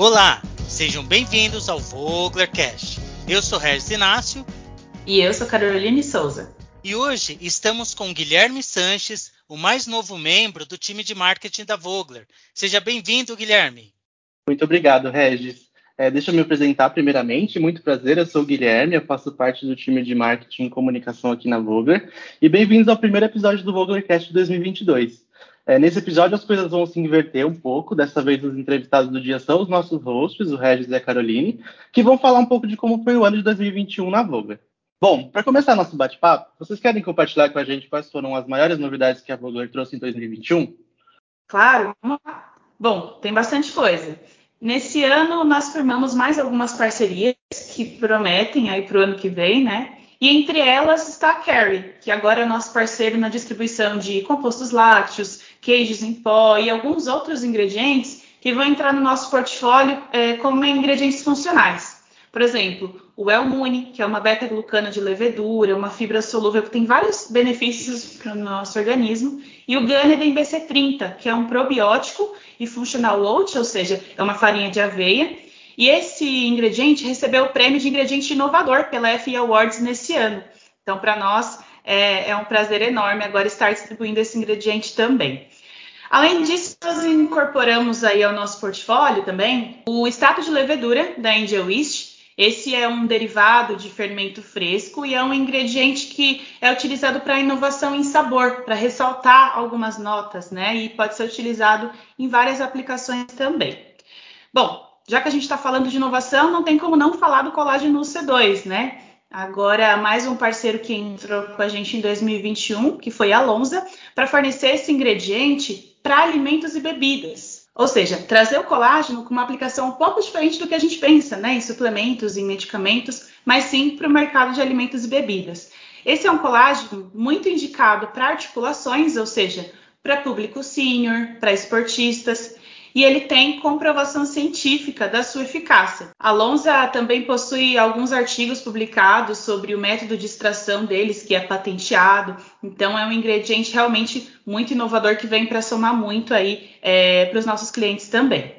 Olá, sejam bem-vindos ao VoglerCast. Eu sou Regis Inácio. E eu sou Caroline Souza. E hoje estamos com Guilherme Sanches, o mais novo membro do time de marketing da Vogler. Seja bem-vindo, Guilherme. Muito obrigado, Regis. É, deixa eu me apresentar primeiramente. Muito prazer, eu sou o Guilherme, eu faço parte do time de marketing e comunicação aqui na Vogler. E bem-vindos ao primeiro episódio do VoglerCast 2022. É, nesse episódio as coisas vão se inverter um pouco. Dessa vez os entrevistados do dia são os nossos hosts, o Regis e a Caroline, que vão falar um pouco de como foi o ano de 2021 na Vogler. Bom, para começar nosso bate-papo, vocês querem compartilhar com a gente quais foram as maiores novidades que a Vogler trouxe em 2021? Claro. Bom, tem bastante coisa. Nesse ano nós firmamos mais algumas parcerias que prometem aí para o ano que vem, né? E entre elas está a Carrie, que agora é nosso parceiro na distribuição de compostos lácteos, queijos em pó e alguns outros ingredientes que vão entrar no nosso portfólio é, como ingredientes funcionais. Por exemplo, o Elmune, que é uma beta-glucana de levedura, uma fibra solúvel que tem vários benefícios para o nosso organismo, e o Ganeden BC30, que é um probiótico e funcional oat, ou seja, é uma farinha de aveia, e esse ingrediente recebeu o prêmio de ingrediente inovador pela FE Awards nesse ano. Então, para nós, é, é, um prazer enorme agora estar distribuindo esse ingrediente também. Além disso, nós incorporamos aí ao nosso portfólio também o extrato de levedura da Angel East. Esse é um derivado de fermento fresco e é um ingrediente que é utilizado para inovação em sabor, para ressaltar algumas notas, né? E pode ser utilizado em várias aplicações também. Bom, já que a gente está falando de inovação, não tem como não falar do colágeno C2, né? Agora, mais um parceiro que entrou com a gente em 2021, que foi a Lonza, para fornecer esse ingrediente para alimentos e bebidas. Ou seja, trazer o colágeno com uma aplicação um pouco diferente do que a gente pensa, né, em suplementos, em medicamentos, mas sim para o mercado de alimentos e bebidas. Esse é um colágeno muito indicado para articulações, ou seja, para público sênior, para esportistas, e ele tem comprovação científica da sua eficácia. A Lonza também possui alguns artigos publicados sobre o método de extração deles, que é patenteado. Então, é um ingrediente realmente muito inovador que vem para somar muito aí é, para os nossos clientes também.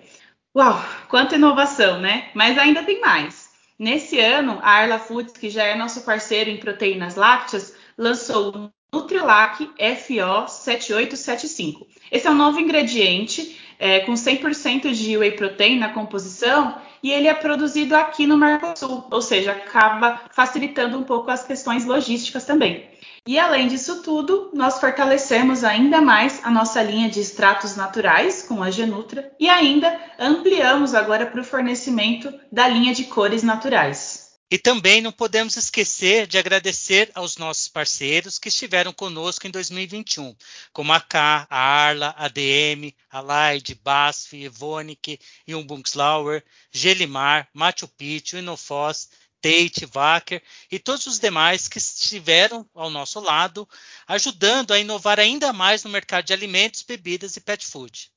Uau, quanta inovação, né? Mas ainda tem mais. Nesse ano, a Arla Foods, que já é nosso parceiro em proteínas lácteas, lançou o Nutrilac FO 7875. Esse é um novo ingrediente é, com 100% de whey protein na composição e ele é produzido aqui no Mercosul, ou seja, acaba facilitando um pouco as questões logísticas também. E além disso tudo, nós fortalecemos ainda mais a nossa linha de extratos naturais com a Genutra e ainda ampliamos agora para o fornecimento da linha de cores naturais. E também não podemos esquecer de agradecer aos nossos parceiros que estiveram conosco em 2021, como a K, a Arla, a DM, a Laide, BASF, Evonik, Jungbungslauer, Gelimar, Machu Picchu, Inofós, Tate, Wacker e todos os demais que estiveram ao nosso lado, ajudando a inovar ainda mais no mercado de alimentos, bebidas e pet food.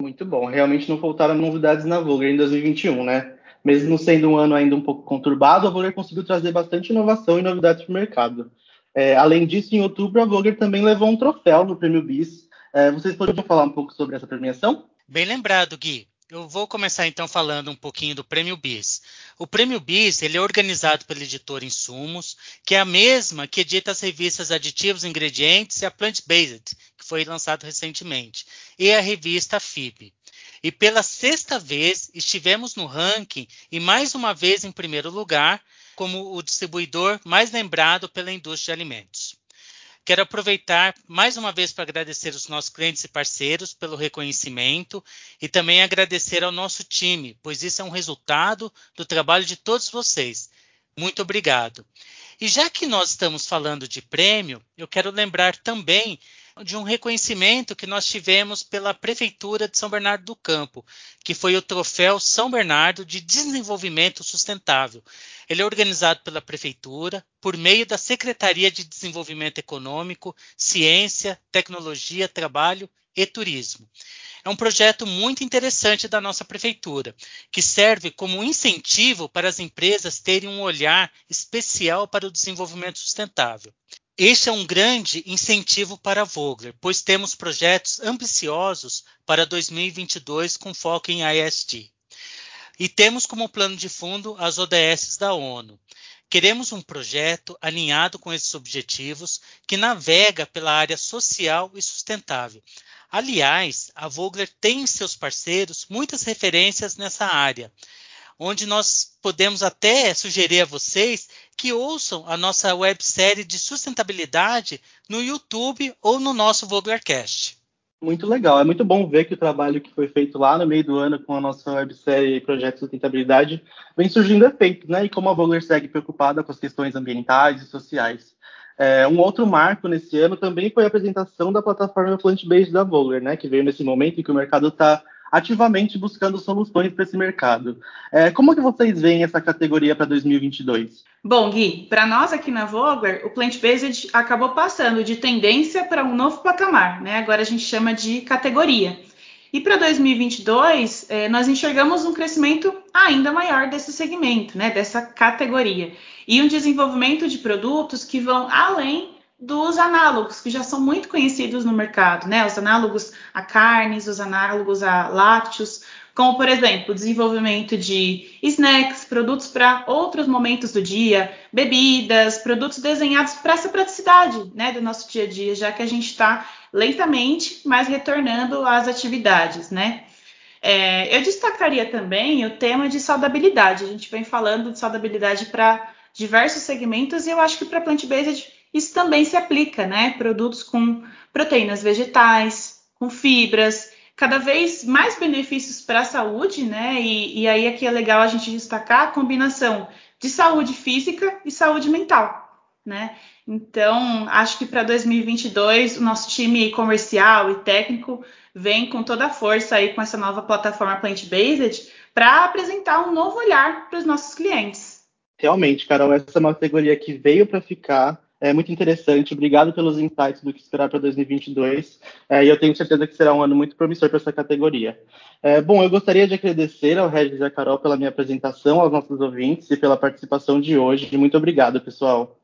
Muito bom. Realmente não faltaram novidades na Vogue em 2021, né? Mesmo sendo um ano ainda um pouco conturbado, a Voger conseguiu trazer bastante inovação e novidades para o mercado. É, além disso, em outubro, a Voger também levou um troféu no Prêmio BIS. É, vocês poderiam falar um pouco sobre essa premiação? Bem lembrado, Gui. Eu vou começar então falando um pouquinho do Prêmio BIS. O Prêmio BIS ele é organizado pela editora Insumos, que é a mesma que edita as revistas Aditivos Ingredientes e a Plant Based, que foi lançado recentemente, e a revista FIB. E pela sexta vez estivemos no ranking e mais uma vez em primeiro lugar como o distribuidor mais lembrado pela indústria de alimentos. Quero aproveitar mais uma vez para agradecer os nossos clientes e parceiros pelo reconhecimento e também agradecer ao nosso time, pois isso é um resultado do trabalho de todos vocês. Muito obrigado. E já que nós estamos falando de prêmio, eu quero lembrar também de um reconhecimento que nós tivemos pela Prefeitura de São Bernardo do Campo, que foi o Troféu São Bernardo de Desenvolvimento Sustentável. Ele é organizado pela Prefeitura por meio da Secretaria de Desenvolvimento Econômico, Ciência, Tecnologia, Trabalho e Turismo. É um projeto muito interessante da nossa prefeitura, que serve como incentivo para as empresas terem um olhar especial para o desenvolvimento sustentável. Este é um grande incentivo para a Vogler, pois temos projetos ambiciosos para 2022 com foco em IST. e temos como plano de fundo as ODS da ONU. Queremos um projeto alinhado com esses objetivos que navega pela área social e sustentável. Aliás, a Vogler tem em seus parceiros muitas referências nessa área, onde nós podemos até sugerir a vocês que ouçam a nossa websérie de sustentabilidade no YouTube ou no nosso Voglercast. Muito legal, é muito bom ver que o trabalho que foi feito lá no meio do ano com a nossa websérie Projeto de Sustentabilidade vem surgindo efeitos, né? E como a Vogler segue preocupada com as questões ambientais e sociais. É, um outro marco nesse ano também foi a apresentação da plataforma Plant-Based da Vogler, né? Que veio nesse momento em que o mercado está ativamente buscando soluções para esse mercado. É, como que vocês veem essa categoria para 2022? Bom, Gui, para nós aqui na Vogler, o plant-based acabou passando de tendência para um novo patamar, né? Agora a gente chama de categoria. E para 2022, eh, nós enxergamos um crescimento ainda maior desse segmento, né, dessa categoria, e um desenvolvimento de produtos que vão além dos análogos, que já são muito conhecidos no mercado, né? Os análogos a carnes, os análogos a lácteos, como, por exemplo, o desenvolvimento de snacks, produtos para outros momentos do dia, bebidas, produtos desenhados para essa praticidade né, do nosso dia a dia, já que a gente está lentamente, mas retornando às atividades, né? É, eu destacaria também o tema de saudabilidade. A gente vem falando de saudabilidade para diversos segmentos e eu acho que para plant-based isso também se aplica, né? Produtos com proteínas vegetais, com fibras, cada vez mais benefícios para a saúde, né? E, e, aí aqui é legal a gente destacar a combinação de saúde física e saúde mental, né? Então, acho que para 2022 o nosso time comercial e técnico vem com toda a força aí com essa nova plataforma Plant-Based para apresentar um novo olhar para os nossos clientes. Realmente, Carol, essa é uma categoria que veio para ficar é muito interessante. Obrigado pelos insights do que esperar para 2022. É, e eu tenho certeza que será um ano muito promissor para essa categoria. É, bom, eu gostaria de agradecer ao Regis e à Carol pela minha apresentação, aos nossos ouvintes e pela participação de hoje. Muito obrigado, pessoal.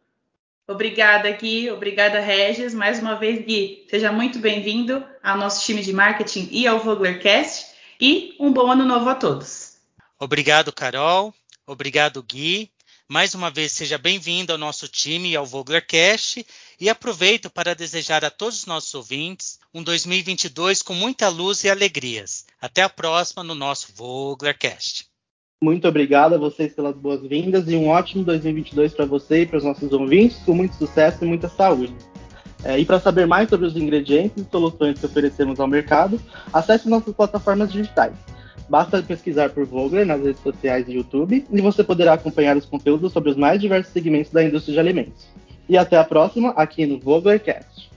Obrigada, Gui. Obrigada, Regis. Mais uma vez, Gui, seja muito bem-vindo ao nosso time de marketing e ao Voglercast. E um bom ano novo a todos. Obrigado, Carol. Obrigado, Gui. Mais uma vez, seja bem-vindo ao nosso time e ao Voglercast e aproveito para desejar a todos os nossos ouvintes um 2022 com muita luz e alegrias. Até a próxima no nosso Voglercast. Muito obrigado a vocês pelas boas-vindas e um ótimo 2022 para você e para os nossos ouvintes, com muito sucesso e muita saúde. É, e para saber mais sobre os ingredientes e soluções que oferecemos ao mercado, acesse nossas plataformas digitais Basta pesquisar por Vogler nas redes sociais e YouTube e você poderá acompanhar os conteúdos sobre os mais diversos segmentos da indústria de alimentos. E até a próxima aqui no Voglercast.